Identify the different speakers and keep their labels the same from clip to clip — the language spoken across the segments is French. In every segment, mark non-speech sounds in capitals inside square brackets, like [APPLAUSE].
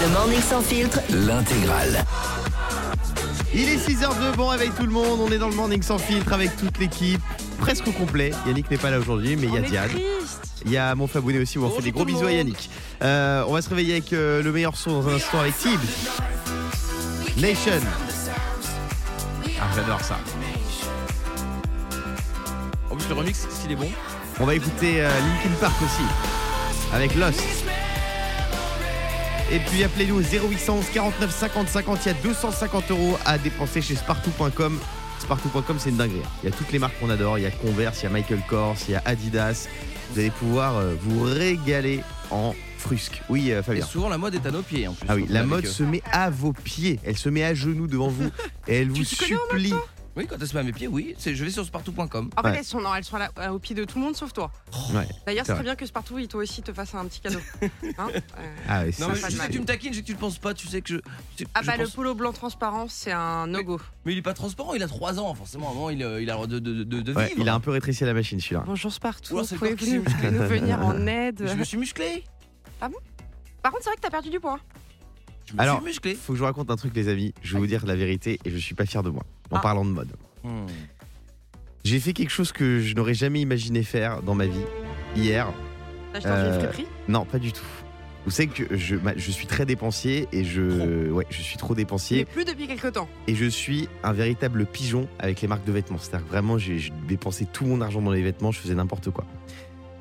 Speaker 1: Le Morning Sans Filtre,
Speaker 2: L'intégrale.
Speaker 3: Il est 6h02, bon réveil tout le monde, on est dans le morning sans filtre avec toute l'équipe, presque au complet. Yannick n'est pas là aujourd'hui, mais il y a
Speaker 4: est
Speaker 3: Diane. Il y a mon Fabounet aussi, où on fait
Speaker 4: Bonjour
Speaker 3: des gros bisous à. Yannick. Euh, on va se réveiller avec euh, le meilleur son dans un instant avec Tibbs. Nation. Ah, j'adore ça.
Speaker 5: En plus, le remix, s'il est bon.
Speaker 3: On va écouter euh, Linkin Park aussi, avec Lost. Et puis appelez-nous au 0811 49 50 50, il y a 250 euros à dépenser chez Spartou.com. Spartou.com c'est une dinguerie. Il y a toutes les marques qu'on adore, il y a Converse, il y a Michael Kors, il y a Adidas. Vous allez pouvoir euh, vous régaler en frusque. Oui euh,
Speaker 5: Et
Speaker 3: Fabien.
Speaker 5: souvent, la mode est à nos pieds en plus.
Speaker 3: Ah oui, la mode
Speaker 5: eux.
Speaker 3: se met à vos pieds, elle se met à genoux devant vous [LAUGHS] et elle vous supplie.
Speaker 5: Oui, quand elle se met à mes pieds, oui. C'est, je vais sur spartou.com.
Speaker 4: En fait,
Speaker 3: Ouais.
Speaker 4: elles sont, non, elles sont là, euh, au pied de tout le monde sauf toi.
Speaker 3: Ouais.
Speaker 4: D'ailleurs,
Speaker 3: C'est
Speaker 4: c'est très bien que Spartoo, il toi aussi te fasse un petit cadeau. [LAUGHS] Hein Euh,
Speaker 3: Ah, ouais,
Speaker 5: Non,
Speaker 3: c'est-
Speaker 5: mais je sais que tu me taquines, je sais que tu ne penses pas, tu sais que je. tu sais que
Speaker 4: Ah
Speaker 5: je
Speaker 4: bah le polo blanc transparent, c'est un no-go.
Speaker 5: Mais il est pas transparent, il a 3 ans, forcément. Il, euh, il a le droit de, de, de, de
Speaker 3: ouais,
Speaker 5: vivre.
Speaker 3: il a un peu rétréci la machine celui-là.
Speaker 4: Bonjour
Speaker 5: Oula,
Speaker 4: vous
Speaker 5: c'est le
Speaker 4: pouvez
Speaker 5: corps qui musclé.
Speaker 4: nous venir [LAUGHS] en aide.
Speaker 5: Je me suis musclé.
Speaker 4: Par contre, c'est vrai que t'as perdu du poids.
Speaker 5: Je me
Speaker 3: Alors,
Speaker 5: suis musclé.
Speaker 3: Faut que je vous raconte un truc les amis, je vais vous dire la vérité et je suis pas fier de moi en
Speaker 4: Ah.
Speaker 3: parlant de mode.
Speaker 5: Hmm.
Speaker 3: J'ai fait quelque chose que je n'aurais jamais imaginé faire dans ma vie hier.
Speaker 4: T'as acheté
Speaker 3: Euh,
Speaker 4: friperie?
Speaker 3: Non, pas du tout. Vous savez que je, ma- je suis très dépensier et je, ouais, je suis trop
Speaker 4: Mais
Speaker 3: dépensier
Speaker 4: plus depuis quelques temps.
Speaker 3: et je suis un véritable pigeon avec les marques de vêtements. C'est-à-dire que vraiment, j'ai je dépensais tout mon argent dans les vêtements, je faisais n'importe quoi.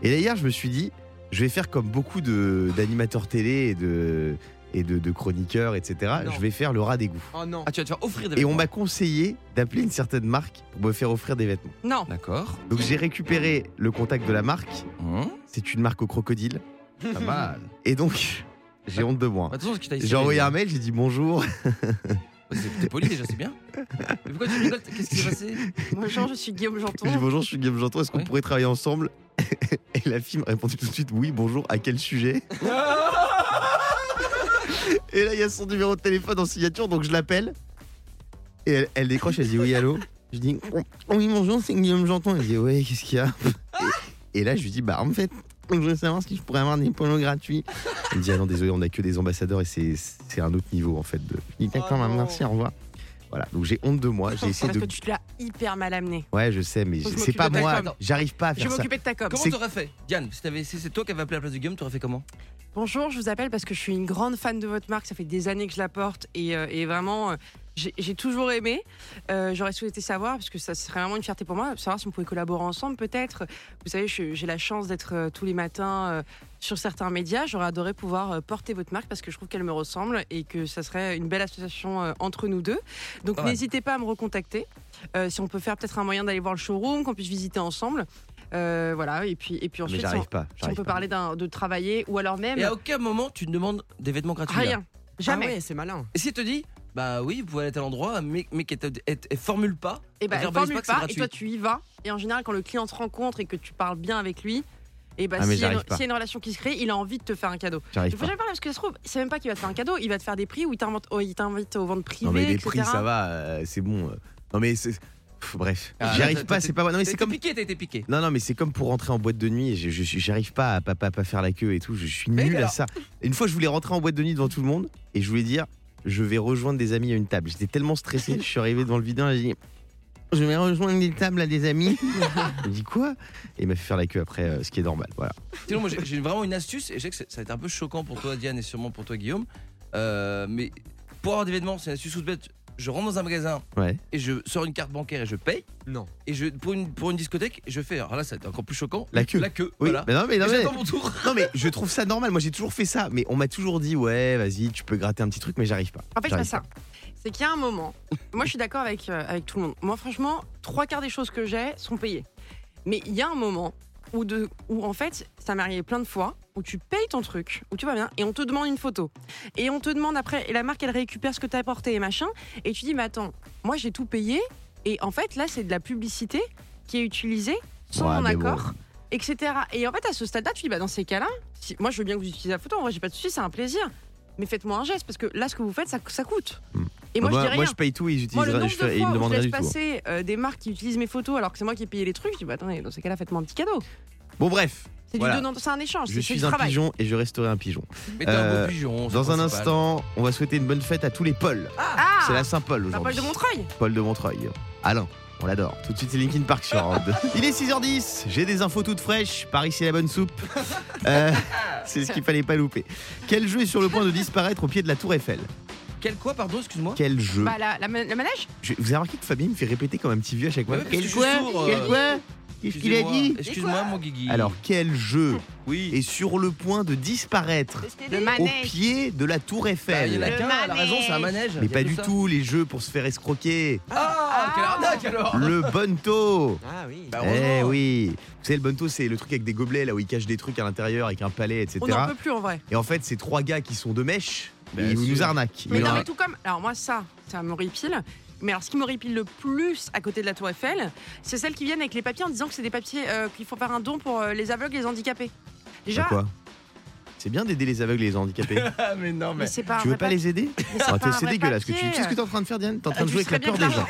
Speaker 3: Et là, hier, je me suis dit, je vais faire comme beaucoup de- d'animateurs télé et de, et de, de chroniqueurs, etc.
Speaker 5: Non.
Speaker 3: Je vais faire le rat d'égout.
Speaker 4: Oh non.
Speaker 5: Ah, tu vas te faire offrir des
Speaker 3: Et on m'a conseillé d'appeler une certaine marque pour me faire offrir des vêtements.
Speaker 4: Non.
Speaker 5: D'accord.
Speaker 3: Donc j'ai récupéré le contact de la marque.
Speaker 5: Hmm.
Speaker 3: C'est une marque au crocodile.
Speaker 5: Pas [LAUGHS] mal.
Speaker 3: Et donc, j'ai honte de moi.
Speaker 5: Attention, ce qui t'a
Speaker 3: J'ai envoyé un mail, j'ai dit bonjour.
Speaker 5: T'es poli déjà, c'est bien. Mais pourquoi tu rigoles? Qu'est-ce qui s'est passé?
Speaker 4: Bonjour, je suis Guillaume
Speaker 3: J'ai dit
Speaker 4: Janton.
Speaker 3: bonjour, je suis Guillaume Janton, est-ce qu'on
Speaker 5: Oui.
Speaker 3: pourrait travailler ensemble? Et la fille m'a répondu tout de suite oui, bonjour, à quel sujet? [LAUGHS] [LAUGHS] Et là, il y a son numéro de téléphone en signature, donc je l'appelle. Et elle, elle décroche, elle dit oui, allô Je dis oh, oui, bonjour, c'est Guillaume Janton. Elle dit oui, qu'est-ce qu'il y a et, et là, je lui dis bah en fait, je voulais savoir si je pourrais avoir des polos gratuits. Elle me dit ah non, désolé, on a que des ambassadeurs et c'est un autre niveau en fait. De... Je dis d'accord,
Speaker 4: Oh non.
Speaker 3: merci, au revoir. Voilà, donc j'ai honte de moi, j'ai essayé
Speaker 4: Parce
Speaker 3: de.
Speaker 4: que tu te l'as hyper mal amené.
Speaker 3: Ouais, je sais, mais
Speaker 4: Faut que je
Speaker 3: c'est pas
Speaker 4: m'occupe de ta
Speaker 3: moi,
Speaker 4: com.
Speaker 3: j'arrive pas à
Speaker 4: Je
Speaker 3: faire
Speaker 4: vais
Speaker 3: ça.
Speaker 4: m'occuper de ta com.
Speaker 5: Comment
Speaker 3: C'est-
Speaker 5: t'aurais fait Diane, si, t'avais- si c'est toi qui avais appelé à la place de Guillaume, t'aurais fait comment?
Speaker 4: Bonjour, je vous appelle parce que je suis une grande fan de votre marque. Ça fait des années que je la porte et, euh, et vraiment, euh, j'ai toujours aimé. Euh, J'aurais souhaité savoir, parce que ça serait vraiment une fierté pour moi, de savoir si on pouvait collaborer ensemble peut-être. Vous savez, j'ai la chance d'être euh, tous les matins euh, sur certains médias. J'aurais adoré pouvoir porter votre marque parce que je trouve qu'elle me ressemble et que ça serait une belle association entre nous deux. Donc n'hésitez pas à me recontacter. Si on peut faire peut-être un moyen d'aller voir le showroom, qu'on puisse visiter ensemble. Euh, voilà, et puis, et puis ensuite, si on,
Speaker 3: pas.
Speaker 4: si on peut
Speaker 3: pas.
Speaker 4: parler de travailler ou alors même
Speaker 5: Et à aucun moment, tu ne demandes des vêtements gratuits.
Speaker 4: rien. Jamais.
Speaker 6: Ah ouais, c'est malin.
Speaker 5: Et si te dit, bah oui, vous pouvez aller à tel endroit, mais, mais qu'elle elle formule pas,
Speaker 4: Et ben,
Speaker 5: elle
Speaker 4: elle formule pas, et toi tu y vas. Et en général, quand le client te rencontre et que tu parles bien avec lui, et ben
Speaker 3: Ah, mais
Speaker 4: s'il y, a une- relation qui se crée, il a envie de te faire un cadeau.
Speaker 3: J'arrive
Speaker 4: Il faut jamais parler parce que ça se trouve, c'est même pas qu'il va te faire un cadeau, il va te faire des prix où il t'invite, oh, il t'invite aux ventes privées,
Speaker 3: Non mais les
Speaker 4: etc.
Speaker 3: prix ça va, euh, c'est bon. euh. Non mais c'est bref,
Speaker 5: Ah,
Speaker 3: j'y arrive pas, c'est pas non mais c'est
Speaker 5: été
Speaker 3: comme
Speaker 5: piqué, t'as été piqué.
Speaker 3: non non mais c'est comme pour rentrer en boîte de nuit, j'arrive pas à pas, pas, pas faire la queue et tout, je suis nul à ça. Une fois je voulais rentrer en boîte de nuit devant tout le monde et je voulais dire je vais rejoindre des amis à une table. J'étais tellement stressé, je suis arrivé devant le vidéo et j'ai dit je vais rejoindre des tables à des amis. [LAUGHS] Il me dit quoi? Et il m'a fait faire la queue après, euh, ce qui est normal. Voilà.
Speaker 5: Sinon, moi, j'ai vraiment une astuce, et je sais que ça ça va être un peu choquant pour toi, Diane, et sûrement pour toi, Guillaume. Euh, mais pour avoir des vêtements, c'est une astuce toute bête. Je rentre dans un magasin
Speaker 3: Ouais.
Speaker 5: et je sors une carte bancaire et je paye.
Speaker 6: Non.
Speaker 5: Et je, pour, une, pour une discothèque, je fais. Alors là, c'est encore plus choquant.
Speaker 3: La queue.
Speaker 5: La queue.
Speaker 3: Oui.
Speaker 5: Voilà.
Speaker 3: Mais non mais non
Speaker 5: Et
Speaker 3: mais,
Speaker 5: J'attends mon tour. [LAUGHS]
Speaker 3: non mais je trouve ça normal. Moi j'ai toujours fait ça, mais on m'a toujours dit ouais vas-y tu peux gratter un petit truc, mais j'arrive pas.
Speaker 4: En fait, c'est pas ça. C'est qu'il y a un moment. Moi, je suis d'accord avec, euh, avec tout le monde. Moi, franchement, trois quarts des choses que j'ai sont payées. Mais il y a un moment où, de, où en fait, ça m'est arrivé plein de fois, où tu payes ton truc, où tu vas bien, et on te demande une photo. Et on te demande après, et la marque, elle récupère ce que tu as apporté et machin. Et tu dis, mais attends, moi, j'ai tout payé. Et en fait, là, c'est de la publicité qui est utilisée sans
Speaker 3: Ouais,
Speaker 4: mon
Speaker 3: bon.
Speaker 4: accord. Etc. Et en fait, à ce stade-là, tu dis, bah, dans ces cas-là, si- moi, je veux bien que vous utilisiez la photo. En vrai, j'ai pas de souci, c'est un plaisir. Mais faites-moi un geste, parce que là, ce que vous faites, ça, ça coûte.
Speaker 3: Hmm.
Speaker 4: Et moi, je dis rien.
Speaker 3: je paye tout ils
Speaker 4: Moi, le
Speaker 3: utilisent
Speaker 4: nombre
Speaker 3: je
Speaker 4: de
Speaker 3: et ils me
Speaker 4: je
Speaker 3: demandent
Speaker 4: laisse
Speaker 3: du tout.
Speaker 4: passer euh, des marques qui utilisent mes photos alors que c'est moi qui ai payé les trucs, je dis bah attendez, dans ces cas-là, faites-moi un petit cadeau.
Speaker 3: Bon bref,
Speaker 4: C'est
Speaker 3: Voilà.
Speaker 4: un échange.
Speaker 3: Je
Speaker 4: c'est
Speaker 3: suis
Speaker 4: du
Speaker 3: un
Speaker 4: travail.
Speaker 3: pigeon et je resterai un pigeon.
Speaker 5: Mais un
Speaker 3: Euh,
Speaker 5: beau pigeon.
Speaker 3: Dans un instant, on va souhaiter une bonne fête à tous les Pauls.
Speaker 4: Ah,
Speaker 3: C'est la Saint-Paul aujourd'hui.
Speaker 4: de Montreuil.
Speaker 3: Paul de Montreuil. Alain, on l'adore. Tout de suite, c'est Linkin Park sur Europe 2. [LAUGHS] Il est 6h10, j'ai des infos toutes fraîches. Par ici, la bonne soupe. [LAUGHS] Euh, c'est ce qu'il fallait pas louper. Quel jeu est sur le point de disparaître au pied de la Tour Eiffel?
Speaker 5: Quel quoi, pardon, excuse-moi?
Speaker 3: Quel jeu?
Speaker 4: Bah, la, la, ma- le manège?
Speaker 3: Je- Vous avez remarqué que Fabien me fait répéter comme un petit vieux à chaque fois
Speaker 5: Ouais,
Speaker 3: Quel quoi Quel
Speaker 5: euh,
Speaker 3: quoi Qu'est-ce qu'il a dit
Speaker 5: Excuse-moi, mon Guigui.
Speaker 3: Alors, quel jeu
Speaker 5: oui.
Speaker 3: est sur le point de disparaître
Speaker 4: Le
Speaker 3: au pied de la Tour
Speaker 5: Bah,
Speaker 3: Eiffel
Speaker 5: il y en a
Speaker 4: Le
Speaker 5: qu'un, elle a raison, c'est un manège.
Speaker 3: Mais
Speaker 5: il
Speaker 3: pas du
Speaker 5: ça.
Speaker 3: tout, les jeux pour se faire escroquer.
Speaker 5: Ah, quelle arnaque alors
Speaker 3: Le bonto
Speaker 1: Ah oui.
Speaker 5: Bah,
Speaker 3: Eh oui Vous savez, le bonto, c'est le truc avec des gobelets, là où ils cachent des trucs à l'intérieur, avec un palais, etc.
Speaker 4: On n'en peut plus en vrai.
Speaker 3: Et en fait, c'est trois gars qui sont de mèche, ils nous arnaquent.
Speaker 4: Mais non, mais tout comme. Alors, moi, ça, ça m'horripile. Mais alors, ce qui m'horripile le plus à côté de la Tour Eiffel, c'est celles qui viennent avec les papiers en disant que c'est des papiers euh, qu'il faut faire un don pour euh, les aveugles et les handicapés. Déjà,
Speaker 3: Bah quoi C'est bien d'aider les aveugles et les handicapés. [LAUGHS]
Speaker 5: Ah, mais non, mais.
Speaker 4: mais pas
Speaker 3: tu veux pas les aider
Speaker 4: Mais c'est
Speaker 3: Ah,
Speaker 4: un
Speaker 3: C'est dégueulasse. Que tu...
Speaker 4: papier.
Speaker 3: tu sais ce que t'es en train de faire, Diane T'es en train
Speaker 4: Ah,
Speaker 3: de jouer avec la peur des gens.
Speaker 4: l'argent-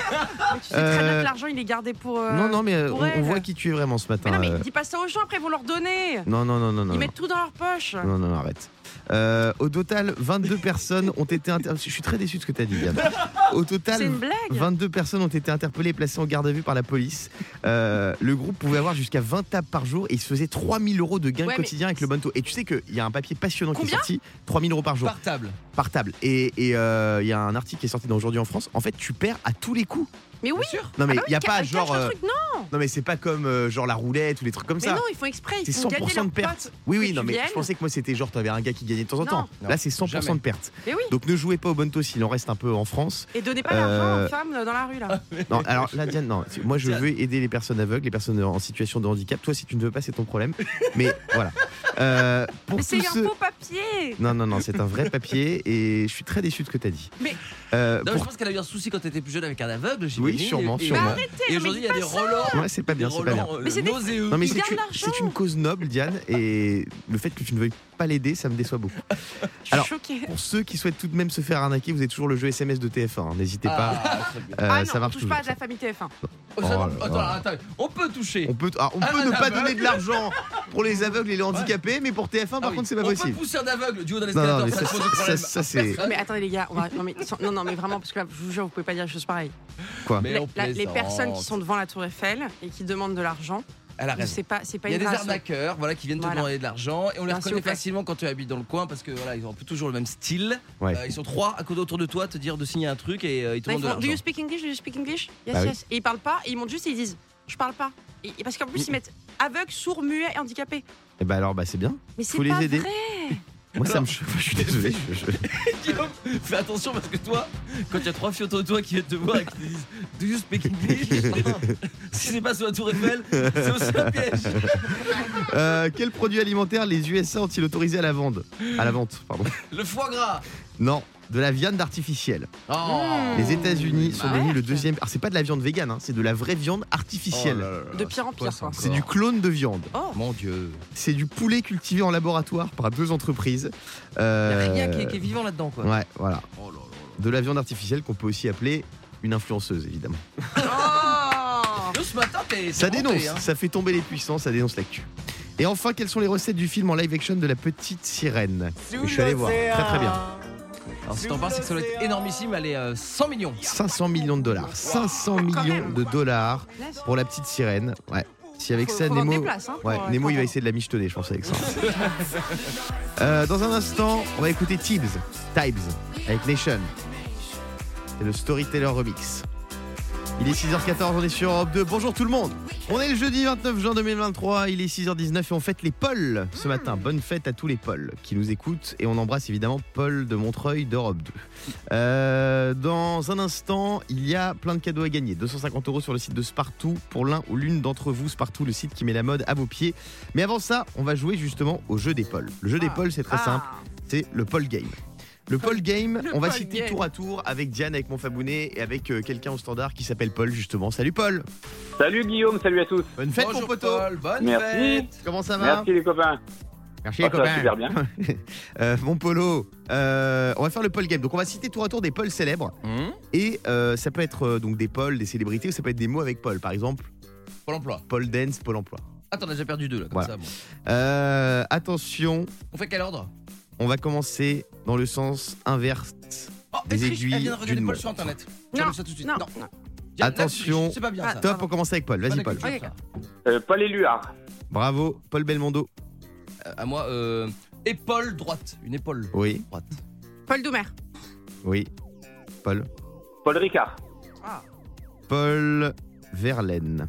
Speaker 4: Mais tu sais très bien
Speaker 3: Euh,
Speaker 4: que l'argent, il est gardé pour. euh,
Speaker 3: Non, non, mais euh, on, voit qui tu es vraiment ce
Speaker 4: Mais
Speaker 3: matin.
Speaker 4: non, mais
Speaker 3: euh.
Speaker 4: dis pas ça aux gens, après, ils vont leur donner.
Speaker 3: Non, non, non, non, non.
Speaker 4: Ils
Speaker 3: non.
Speaker 4: mettent tout dans leur poche.
Speaker 3: Non, non, non, arrête. Euh, au total, 22 personnes ont été inter... Je suis très déçu de ce que tu as dit, Diane. Au total,
Speaker 4: une blague.
Speaker 3: 22 personnes ont été interpellées et placées en garde à vue par la police. Euh, le groupe pouvait avoir jusqu'à 20 tables par jour et il se faisait 3000 euros de gains
Speaker 4: Ouais,
Speaker 3: quotidiens avec le bonto. Et tu sais qu'il y a un papier passionnant qui est sorti 3000 euros par jour
Speaker 5: Par table.
Speaker 3: par table. Et et, euh, il y a un article qui est sorti dans Aujourd'hui en France. En fait, tu perds à tous les coups.
Speaker 4: Mais oui.
Speaker 5: Bien sûr.
Speaker 3: Non, mais il
Speaker 4: Ah bah
Speaker 3: n'y a pas genre. euh,
Speaker 4: truc, non.
Speaker 3: non, mais c'est pas comme euh, genre la roulette ou les trucs comme
Speaker 4: Mais
Speaker 3: ça.
Speaker 4: non, ils font exprès. Ils
Speaker 3: C'est
Speaker 4: font gagner
Speaker 3: 100% de perte. Oui, oui, non, mais je pensais que moi c'était genre t'avais un gars qui gagnait de temps en temps.
Speaker 5: Non.
Speaker 3: Là, c'est 100%
Speaker 5: Jamais.
Speaker 3: de perte.
Speaker 4: Mais oui.
Speaker 3: Donc ne jouez pas au bonto s'il en reste un peu en France.
Speaker 4: Et donnez pas
Speaker 3: Euh,
Speaker 4: l'argent aux femmes dans la rue, là.
Speaker 3: Non, alors là, Diane, non. [LAUGHS] Moi, je veux aider les personnes aveugles, les personnes en situation de handicap. Toi, si tu ne veux pas, c'est ton problème. Mais [LAUGHS] voilà. Euh, pour
Speaker 4: Mais c'est un faux papier.
Speaker 3: Non, non, non, c'est un vrai papier et je suis très déçu de ce que tu as dit.
Speaker 4: Mais-
Speaker 3: Euh,
Speaker 5: Non, mais
Speaker 3: pour-
Speaker 5: je pense qu'elle a eu un souci quand t'étais plus jeune avec un aveugle,
Speaker 3: Oui,
Speaker 5: j'imagine.
Speaker 3: sûrement,
Speaker 5: et,
Speaker 3: sûrement.
Speaker 5: Et aujourd'hui, il y a des relents.
Speaker 3: Ouais, c'est pas bien, c'est pas bien.
Speaker 5: euh,
Speaker 4: Mais c'est des-.
Speaker 3: Non, mais une, cause noble, Diane, et le fait que tu ne veuilles pas l'aider, ça me déçoit beaucoup. [LAUGHS]
Speaker 4: Je suis
Speaker 3: Alors,
Speaker 4: choquée.
Speaker 3: Pour ceux qui souhaitent tout de même se faire arnaquer, vous avez toujours le jeu SMS de TF1. hein, N'hésitez pas.
Speaker 5: Ah.
Speaker 3: Euh,
Speaker 4: ah non,
Speaker 3: ça
Speaker 4: on
Speaker 3: marche
Speaker 4: touche
Speaker 3: toujours.
Speaker 4: pas à la famille TF1.
Speaker 5: Oh,
Speaker 3: Oh
Speaker 5: ça-
Speaker 3: là
Speaker 5: attends,
Speaker 3: là.
Speaker 5: attends, on peut toucher.
Speaker 3: On peut, ah, on
Speaker 5: Ah,
Speaker 3: peut ne pas donner de l'argent pour les aveugles et les handicapés, mais pour TF1, par
Speaker 5: Ah oui.
Speaker 3: contre, c'est pas
Speaker 5: on
Speaker 3: possible.
Speaker 5: peut pousser un aveugle du haut d'un
Speaker 3: Non, non,
Speaker 5: escalator,
Speaker 3: mais
Speaker 5: ça,
Speaker 3: ça, ça, ça, c'est.
Speaker 4: Mais attendez les gars, on va- non, mais, non, non mais vraiment parce que là, je vous jure, vous pouvez pas dire des choses pareilles.
Speaker 3: Quoi?
Speaker 4: La- les personnes qui sont devant la Tour Eiffel et qui demandent de l'argent,
Speaker 5: Elle a raison.
Speaker 4: c'est pas, c'est pas
Speaker 5: Il y a
Speaker 4: une
Speaker 5: des arnaqueurs voilà, qui viennent te
Speaker 4: Voilà.
Speaker 5: demander de l'argent et on les
Speaker 4: Bien,
Speaker 5: reconnaît facilement quand tu habites dans le coin parce que voilà, ils ont un peu toujours le même style.
Speaker 3: Ouais.
Speaker 5: Euh, ils sont trois à côté autour de toi, te dire de signer un truc et euh, ils te
Speaker 4: ils
Speaker 5: demandent de
Speaker 4: font, Do you
Speaker 5: l'argent.
Speaker 4: speak English? Do you speak English? Yes,
Speaker 3: Bah oui.
Speaker 4: yes. Et ils parlent pas, et ils montent juste et ils disent Je parle pas. Et, et parce qu'en plus, ils mettent aveugle, sourd, muet et handicapé.
Speaker 3: Et bah alors, bah c'est bien.
Speaker 4: Mais c'est
Speaker 3: Faut les
Speaker 4: pas
Speaker 3: aider.
Speaker 4: vrai.
Speaker 3: Moi, ça me. Je, je suis désolé. je- je- [LAUGHS]
Speaker 5: Guillaume, fais attention parce que toi, quand il y a trois filles autour de toi qui viennent te voir et qui te disent Do you speak English? [LAUGHS] Si c'est pas sur la tour Eiffel, c'est aussi un piège. [LAUGHS]
Speaker 3: Euh, quel produit alimentaire les USA ont-ils autorisé à la vente À la vente, pardon.
Speaker 5: Le foie gras.
Speaker 3: Non, de la viande artificielle.
Speaker 5: Oh.
Speaker 3: Les États-Unis sont
Speaker 4: Bah
Speaker 3: devenus le deuxième. Alors, c'est pas de la viande végane, hein, c'est de la vraie viande artificielle.
Speaker 5: Oh là là là,
Speaker 4: De pire en pire, quoi.
Speaker 3: c'est du clone de viande.
Speaker 4: Oh,
Speaker 5: Mon Dieu.
Speaker 3: C'est du poulet cultivé en laboratoire par deux entreprises.
Speaker 5: Il
Speaker 3: Euh,
Speaker 5: a rien qui est, qui est vivant là-dedans quoi.
Speaker 3: Ouais, voilà.
Speaker 5: Oh là là.
Speaker 3: De la viande artificielle qu'on peut aussi appeler une influenceuse, évidemment. [LAUGHS]
Speaker 4: oh
Speaker 5: ce matin, t'es.
Speaker 3: Ça
Speaker 5: monté,
Speaker 3: dénonce,
Speaker 5: hein.
Speaker 3: ça fait tomber les puissants, ça dénonce l'actu. Et enfin, quelles sont les recettes du film en live action de la petite sirène? Je suis allé voir, très très bien.
Speaker 5: Alors, si t'en parles, c'est que ça doit être énormissime. Elle est euh, 100 millions.
Speaker 3: 500 millions de dollars. 500 millions de dollars pour la petite sirène. Ouais. Si avec
Speaker 4: Faut-
Speaker 3: ça,
Speaker 4: faut vendre
Speaker 3: Nemo.
Speaker 4: des places, hein,
Speaker 3: Ouais,
Speaker 4: euh,
Speaker 3: Nemo, il va essayer de la michetonner, je pense, avec ça. Euh, dans un instant, on va écouter Tibbs, Tibes, avec Nation. C'est le Storyteller Remix. Il est 6h14, on est sur Europe 2. Bonjour tout le monde. On est le jeudi 29 juin 2023, il est 6h19 et on fête les Pauls ce matin. Bonne fête à tous les Pauls qui nous écoutent et on embrasse évidemment Paul de Montreuil d'Europe 2. Euh, dans un instant, il y a plein de cadeaux à gagner. 250 euros sur le site de Spartoo pour l'un ou l'une d'entre vous. Spartoo, le site qui met la mode à vos pieds. Mais avant ça, on va jouer justement au jeu des Pauls. Le jeu des
Speaker 4: Ah.
Speaker 3: Pauls, c'est très
Speaker 4: Ah.
Speaker 3: simple, c'est le Paul Game. Le Paul Game,
Speaker 4: Le
Speaker 3: on va
Speaker 4: Paul
Speaker 3: citer
Speaker 4: Game.
Speaker 3: tour à tour avec Diane, avec mon Fabounet et avec euh, quelqu'un au standard qui s'appelle Paul justement. Salut Paul
Speaker 2: Salut Guillaume, salut à tous.
Speaker 3: Bonne fête
Speaker 5: Bonjour
Speaker 3: mon poteau
Speaker 5: Paul, bonne
Speaker 2: Merci.
Speaker 5: fête.
Speaker 3: Comment ça va
Speaker 2: Merci les copains.
Speaker 3: Merci
Speaker 2: Oh, ça va super bien. [LAUGHS]
Speaker 3: Euh, mon polo, euh, on va faire le Paul Game. Donc on va citer tour à tour des Pauls célèbres
Speaker 5: Hum,
Speaker 3: et euh, ça peut être euh, donc des Pauls, des célébrités ou ça peut être des mots avec Paul. Par exemple,
Speaker 5: Pôle emploi.
Speaker 3: Paul Dance, Pôle Emploi.
Speaker 5: Ah, t'en as déjà perdu deux là, comme
Speaker 3: Voilà.
Speaker 5: ça. bon.
Speaker 3: Euh, attention,
Speaker 5: On fait quel ordre?
Speaker 3: On va commencer dans le sens inverse.
Speaker 5: Oh,
Speaker 3: Des aiguilles
Speaker 5: Elle vient de regarder
Speaker 3: d'une
Speaker 5: Paul
Speaker 3: montre.
Speaker 5: sur internet.
Speaker 4: Non,
Speaker 5: ça tout de suite.
Speaker 4: non,
Speaker 5: non.
Speaker 3: Attention.
Speaker 5: pas bien
Speaker 4: Ah,
Speaker 5: ça.
Speaker 3: Top, on commence avec Paul. Vas-y, Paul.
Speaker 2: Euh, Paul Éluard.
Speaker 3: Bravo, Paul Belmondo.
Speaker 5: Euh, À moi, euh, épaule droite. Une épaule
Speaker 3: Oui,
Speaker 5: droite.
Speaker 4: Paul Doumer.
Speaker 3: oui. Paul.
Speaker 2: Paul Ricard.
Speaker 3: Paul Verlaine.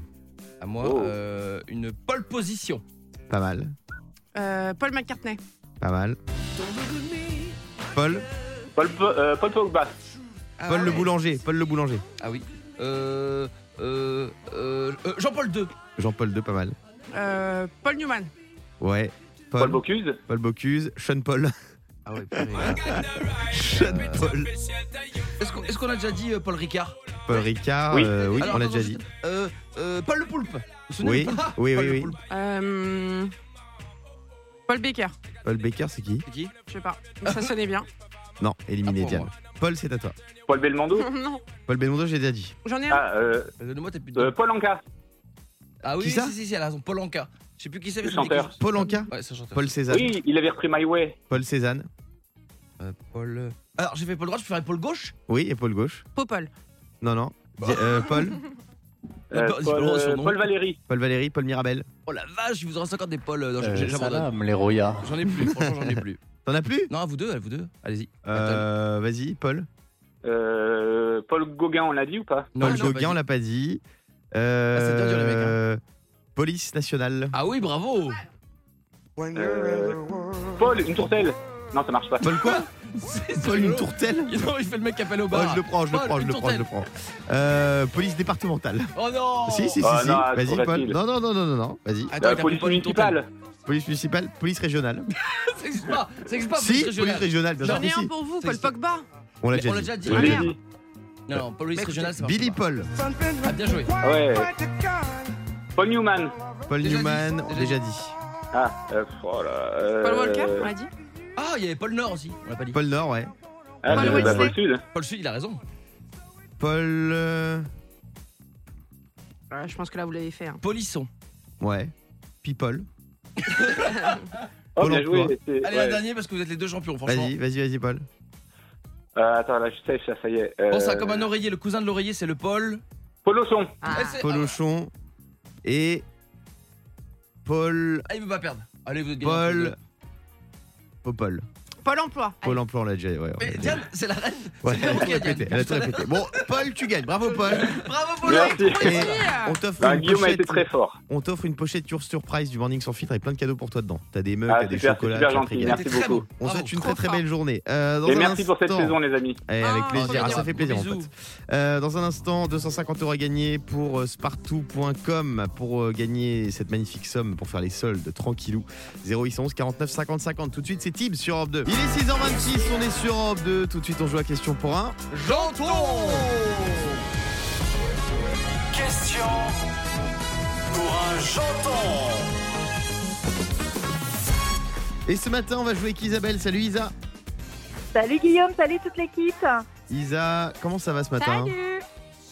Speaker 5: À moi,
Speaker 2: Oh.
Speaker 5: euh, une pole position.
Speaker 3: Pas mal,
Speaker 4: Euh, Paul McCartney.
Speaker 3: Pas mal. Paul.
Speaker 2: Paul, euh, Paul Pogba.
Speaker 5: Ah,
Speaker 3: Paul le
Speaker 5: ouais.
Speaker 3: boulanger. Paul le boulanger.
Speaker 5: Ah oui. Euh, euh, euh, euh, Jean-Paul II.
Speaker 3: Jean-Paul II, pas mal.
Speaker 4: Euh, Paul Newman.
Speaker 3: Ouais.
Speaker 2: Paul
Speaker 3: Paul.
Speaker 2: Bocuse.
Speaker 3: Paul Bocuse. Sean Paul.
Speaker 5: Ah ouais.
Speaker 3: Sean Paul.
Speaker 5: Est-ce qu'on a déjà dit euh, Paul Ricard?
Speaker 3: Paul Ricard.
Speaker 2: Oui.
Speaker 3: euh, oui
Speaker 5: Alors,
Speaker 3: on l'a déjà dit.
Speaker 5: euh, euh, Paul le Poulpe. Vous vous souvenez
Speaker 3: Oui, oui,
Speaker 5: Paul
Speaker 3: oui,
Speaker 5: le
Speaker 3: oui.
Speaker 4: Paul Baker.
Speaker 3: Paul Baker, c'est qui
Speaker 5: C'est qui?
Speaker 4: Je sais pas. Mais ça sonnait bien. [LAUGHS]
Speaker 3: Non, éliminé
Speaker 5: Ah, pour
Speaker 3: Diane.
Speaker 5: moi.
Speaker 3: Paul, c'est à toi.
Speaker 2: Paul Belmondo? [LAUGHS]
Speaker 4: non,
Speaker 3: Paul Belmondo, j'ai déjà dit.
Speaker 4: j'en ai un.
Speaker 2: Ah, euh,
Speaker 5: Euh, Donne-moi plus
Speaker 2: euh, Paul Anka.
Speaker 5: Ah oui,
Speaker 3: Qui ça?
Speaker 5: si, si, si, elle a raison. Paul Anka. Je sais plus qui c'est, mais
Speaker 2: Le chanteur.
Speaker 3: Paul Anka?
Speaker 5: Ouais, c'est un chanteur.
Speaker 3: Paul Cézanne.
Speaker 2: Oui, il avait repris My Way.
Speaker 3: Paul Cézanne.
Speaker 5: Euh, Paul. Alors, j'ai fait Paul droit, je peux faire Paul gauche?
Speaker 3: Oui, et Paul gauche.
Speaker 4: Popol.
Speaker 3: Non, non. Di- euh, Paul. [LAUGHS]
Speaker 2: Euh,
Speaker 5: Paul-
Speaker 2: Paul,
Speaker 5: Paul-
Speaker 2: euh. Paul Valéry.
Speaker 3: Paul Valéry. Paul Mirabel.
Speaker 5: Oh la vache, il vous en reste encore des Paul. euh, non,
Speaker 1: Euh, salam, les Roya.
Speaker 5: J'en ai plus, franchement, j'en ai plus. [LAUGHS]
Speaker 3: T'en as plus?
Speaker 5: Non, à vous deux, à vous deux. Allez-y.
Speaker 3: euh, Vas-y, Paul.
Speaker 2: Euh, Paul Gauguin, on l'a dit ou pas?
Speaker 5: Non,
Speaker 3: Paul Gauguin, on l'a pas dit.
Speaker 5: Ah, c'est dur, dur, les mecs, hein.
Speaker 3: Euh, Police nationale.
Speaker 5: Ah oui, bravo
Speaker 2: Euh, Paul, une tourtelle. Non, ça marche pas.
Speaker 3: Paul quoi? Paul une tourtelle
Speaker 5: Non, il fait le mec qui appelle au
Speaker 3: Oh,
Speaker 5: bar.
Speaker 3: je le prends, je le
Speaker 5: Paul,
Speaker 3: prends, je le prends, je le prends. Euh, police départementale.
Speaker 5: Oh non
Speaker 3: Si, si, si,
Speaker 2: Oh
Speaker 3: si. Vas-y, Paul. Non, non, non, non, non, non. Vas-y.
Speaker 5: Attends,
Speaker 2: Euh,
Speaker 5: il a
Speaker 2: police
Speaker 5: Paul
Speaker 2: municipale.
Speaker 3: Police municipale, police régionale. [LAUGHS]
Speaker 5: Ça existe pas, ça existe pas,
Speaker 3: si,
Speaker 5: police
Speaker 3: police
Speaker 5: régionale.
Speaker 3: régionale, bien sûr
Speaker 4: J'en ai un pour vous, Paul. Pogba.
Speaker 3: On l'a déjà
Speaker 5: on l'a
Speaker 3: dit.
Speaker 5: déjà dit.
Speaker 2: Dit.
Speaker 5: Non, non, police régionale, marche
Speaker 3: Billy. Paul.
Speaker 5: Ah, bien joué.
Speaker 2: Ouais.
Speaker 3: Ah,
Speaker 2: Paul Newman.
Speaker 3: Paul Newman,
Speaker 5: dit, déjà
Speaker 3: déjà dit.
Speaker 2: Ah, euh, oh là. euh,
Speaker 4: Paul Walker, on l'a dit.
Speaker 5: Ah, il y avait Paul Nord aussi, on l'a pas dit.
Speaker 3: Paul Nord, ouais.
Speaker 2: Ah,
Speaker 4: Paul
Speaker 2: euh,
Speaker 4: Wesley.
Speaker 2: bah, Paul Sud.
Speaker 5: Paul Sud, il a raison.
Speaker 3: Paul. euh,
Speaker 4: Ouais, je pense que là, vous l'avez fait. hein.
Speaker 5: Polisson.
Speaker 3: Ouais. People. [LAUGHS]
Speaker 2: Oh,
Speaker 3: Pôle
Speaker 2: bien joué. c'est-
Speaker 5: Allez,
Speaker 2: ouais.
Speaker 5: un dernier parce que vous êtes les deux champions, franchement.
Speaker 3: Vas-y, vas-y, vas-y, Paul.
Speaker 2: Euh, attends, là, je sais, ça, ça y est. Euh,
Speaker 5: Pense à comme un oreiller, le cousin de l'oreiller, c'est le Paul.
Speaker 2: Paul Osson.
Speaker 4: Ah.
Speaker 5: Eh, c'est-
Speaker 3: Paul Auchon. Et. Paul.
Speaker 5: Ah, il veut pas perdre. Allez, vous êtes gagnants tous les
Speaker 3: Paul.
Speaker 5: deux.
Speaker 3: Popol.
Speaker 4: Paul emploi.
Speaker 3: Pôle emploi, on l'a déjà. Ouais, on l'a
Speaker 5: Mais
Speaker 3: déjà
Speaker 5: Diane, c'est la reine.
Speaker 3: Ouais, elle a
Speaker 5: bon,
Speaker 3: tout répété. Elle a tout répété. Bon, Paul, tu gagnes. Bravo, Paul.
Speaker 5: Bravo, Paul.
Speaker 2: Merci.
Speaker 3: Et
Speaker 4: Allez.
Speaker 3: on t'offre
Speaker 2: Bah,
Speaker 3: une
Speaker 2: Guillaume a été
Speaker 3: pochette.
Speaker 2: très fort.
Speaker 3: On t'offre une pochette Tour Surprise du Morning sans filtre avec plein de cadeaux pour toi dedans. T'as des mugs,
Speaker 2: Ah,
Speaker 3: t'as des
Speaker 2: super, c'est
Speaker 3: chocolats.
Speaker 2: super
Speaker 3: te
Speaker 2: gentil.
Speaker 3: régaler.
Speaker 2: Merci
Speaker 5: très
Speaker 2: beaucoup.
Speaker 5: bon.
Speaker 3: On
Speaker 5: Bravo.
Speaker 3: souhaite une
Speaker 4: Trop
Speaker 3: très très
Speaker 4: fort.
Speaker 3: belle journée. Euh, dans
Speaker 2: Et
Speaker 3: un
Speaker 2: merci pour cette
Speaker 3: instant-
Speaker 2: saison, les amis.
Speaker 3: Eh, avec
Speaker 4: Ah,
Speaker 3: plaisir, Ah, ça fait plaisir
Speaker 5: Bisous.
Speaker 3: pote. Euh, dans un instant, 250 euros à gagner pour euh, spartou.com pour euh, gagner cette magnifique somme pour faire les soldes tranquillou. 0811 49 50 50. Tout de suite, c'est Tib sur Europe 2. Il est 6h26, on est sur Europe 2. Tout de suite, on joue à question pour un.
Speaker 5: J'entends
Speaker 6: Question pour un janton.
Speaker 3: Et ce matin, on va jouer avec Isabelle. Salut Isa.
Speaker 7: Salut Guillaume, salut toute l'équipe.
Speaker 3: Isa, comment ça va ce matin
Speaker 4: Salut.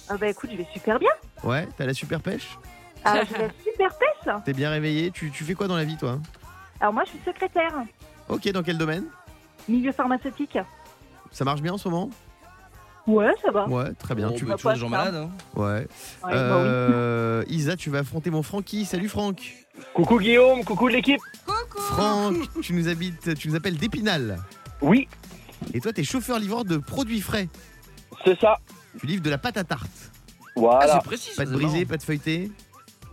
Speaker 7: Ah bah écoute, je vais super bien.
Speaker 3: Ouais, t'as la super pêche
Speaker 7: Ah, je vais super pêche.
Speaker 3: T'es bien réveillé tu, tu fais quoi dans la vie toi?
Speaker 7: Alors moi, je suis secrétaire,
Speaker 3: Ok, dans quel domaine?
Speaker 7: Milieu pharmaceutique.
Speaker 3: Ça marche bien en ce moment
Speaker 7: Ouais, ça va.
Speaker 3: Ouais, très bien.
Speaker 5: Bon,
Speaker 3: tu...
Speaker 5: bah, toujours des gens malades. hein.
Speaker 3: Ouais.
Speaker 7: Ouais, bah oui.
Speaker 3: Euh, Isa, tu vas affronter mon Francky. Salut Franck.
Speaker 2: Coucou Guillaume, coucou l'équipe.
Speaker 4: Coucou.
Speaker 3: Franck, tu nous habites, tu nous appelles d'Épinal.
Speaker 2: Oui,
Speaker 3: Et toi, t'es chauffeur-livreur de produits frais.
Speaker 2: c'est ça.
Speaker 3: Tu livres de la pâte à tarte.
Speaker 5: Ah,
Speaker 2: Voilà,
Speaker 5: c'est précis.
Speaker 3: Pâte brisée, pâte feuilletée,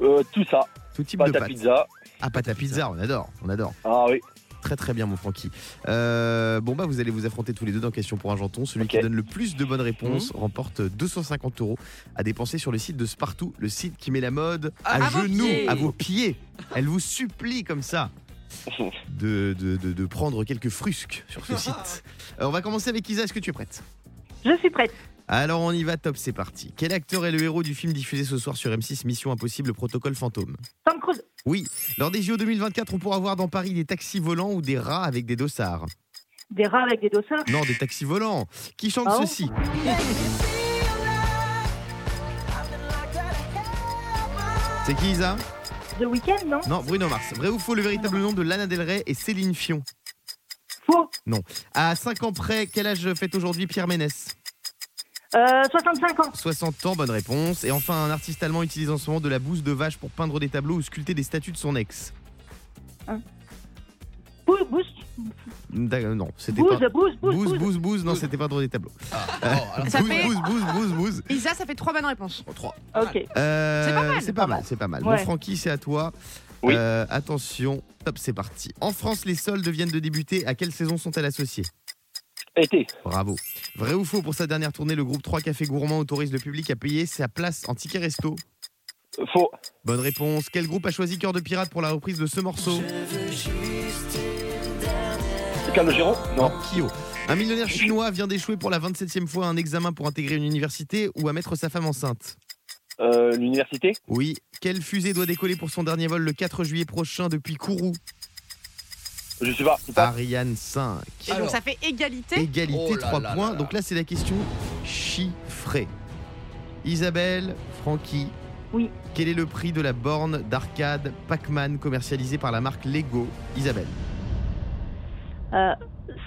Speaker 2: Euh, tout ça.
Speaker 3: tout type
Speaker 2: Pâte
Speaker 3: de
Speaker 2: à
Speaker 3: pâte.
Speaker 2: pizza.
Speaker 3: Ah, pâte à pizza, on adore, on adore.
Speaker 2: Ah oui.
Speaker 3: Très très bien, mon Francky. Euh, bon, bah, vous allez vous affronter tous les deux dans Question pour un janton. Celui qui donne le plus de bonnes réponses remporte 250 euros à dépenser sur le site de Spartoo, le site qui met la mode à, genoux, à vos pieds. Elle vous supplie comme ça. [LAUGHS] De, de, de- de prendre quelques frusques sur ce site. [LAUGHS] Euh, on va commencer avec Isa, est-ce que tu es prête?
Speaker 7: Je suis prête.
Speaker 3: Alors on y va, top, c'est parti. Quel acteur est le héros du film diffusé ce soir sur M6 Mission Impossible, protocole fantôme?
Speaker 7: Tom Cruise,
Speaker 3: Oui, lors des JO 2024, on pourra voir dans Paris des taxis volants ou des rats avec des dossards.
Speaker 7: des rats avec des dossards.
Speaker 3: Non, des taxis volants. Qui chante
Speaker 7: Ah
Speaker 3: ceci? C'est qui Isa?
Speaker 7: The Weeknd, non?
Speaker 3: Non, Bruno Mars. Vrai ou faux, le véritable nom de Lana Del Rey est Céline Fion.
Speaker 7: Faux.
Speaker 3: À 5 ans près, quel âge fête aujourd'hui Pierre Ménès?
Speaker 7: Euh, 65 ans.
Speaker 3: 60 ans, bonne réponse. Et enfin, un artiste allemand utilise en ce moment de la bouse de vache pour peindre des tableaux ou sculpter des statues de son ex.
Speaker 7: Bouze, bouze,
Speaker 3: D'accord, Non, c'était pas.
Speaker 7: bouze, bouze,
Speaker 3: Bouse,
Speaker 7: bouze.
Speaker 3: bouse, bouse, non, c'était peindre des tableaux. Bouse, bouse, bouse, bouse.
Speaker 4: Isa, ça fait trois bonnes réponses.
Speaker 5: oh, trois.
Speaker 7: Ok.
Speaker 3: Euh,
Speaker 4: C'est pas mal.
Speaker 3: C'est pas mal, c'est pas mal. Bon,
Speaker 7: Ouais.
Speaker 3: Francky, c'est à toi.
Speaker 2: Oui.
Speaker 3: Euh, attention, top, c'est parti. En France, les soldes viennent de débuter. À quelle saison sont-elles associées?
Speaker 2: Été.
Speaker 3: Bravo. Vrai ou faux, pour sa dernière tournée, le groupe 3 Cafés Gourmands autorise le public à payer sa place en ticket resto?
Speaker 2: Faux.
Speaker 3: Bonne réponse. Quel groupe a choisi Cœur de Pirate pour la reprise de ce morceau?
Speaker 2: Calogero Non.
Speaker 3: Kyo. Un millionnaire chinois vient d'échouer pour la 27e fois à un examen pour intégrer une université ou à mettre sa femme enceinte.
Speaker 2: Euh, L'université
Speaker 3: Oui. Quelle fusée doit décoller pour son dernier vol le 4 juillet prochain depuis Kourou?
Speaker 2: Je sais pas. c'est pas.
Speaker 3: Ariane 5.
Speaker 4: Et
Speaker 5: Alors.
Speaker 4: donc ça fait égalité.
Speaker 3: Égalité,
Speaker 5: Oh là
Speaker 3: 3
Speaker 5: là
Speaker 3: points.
Speaker 5: là là.
Speaker 3: Donc là, c'est la question chiffrée. Isabelle, Francky.
Speaker 7: Oui.
Speaker 3: Quel est le prix de la borne d'arcade Pac-Man commercialisée par la marque Lego Isabelle.
Speaker 7: Euh,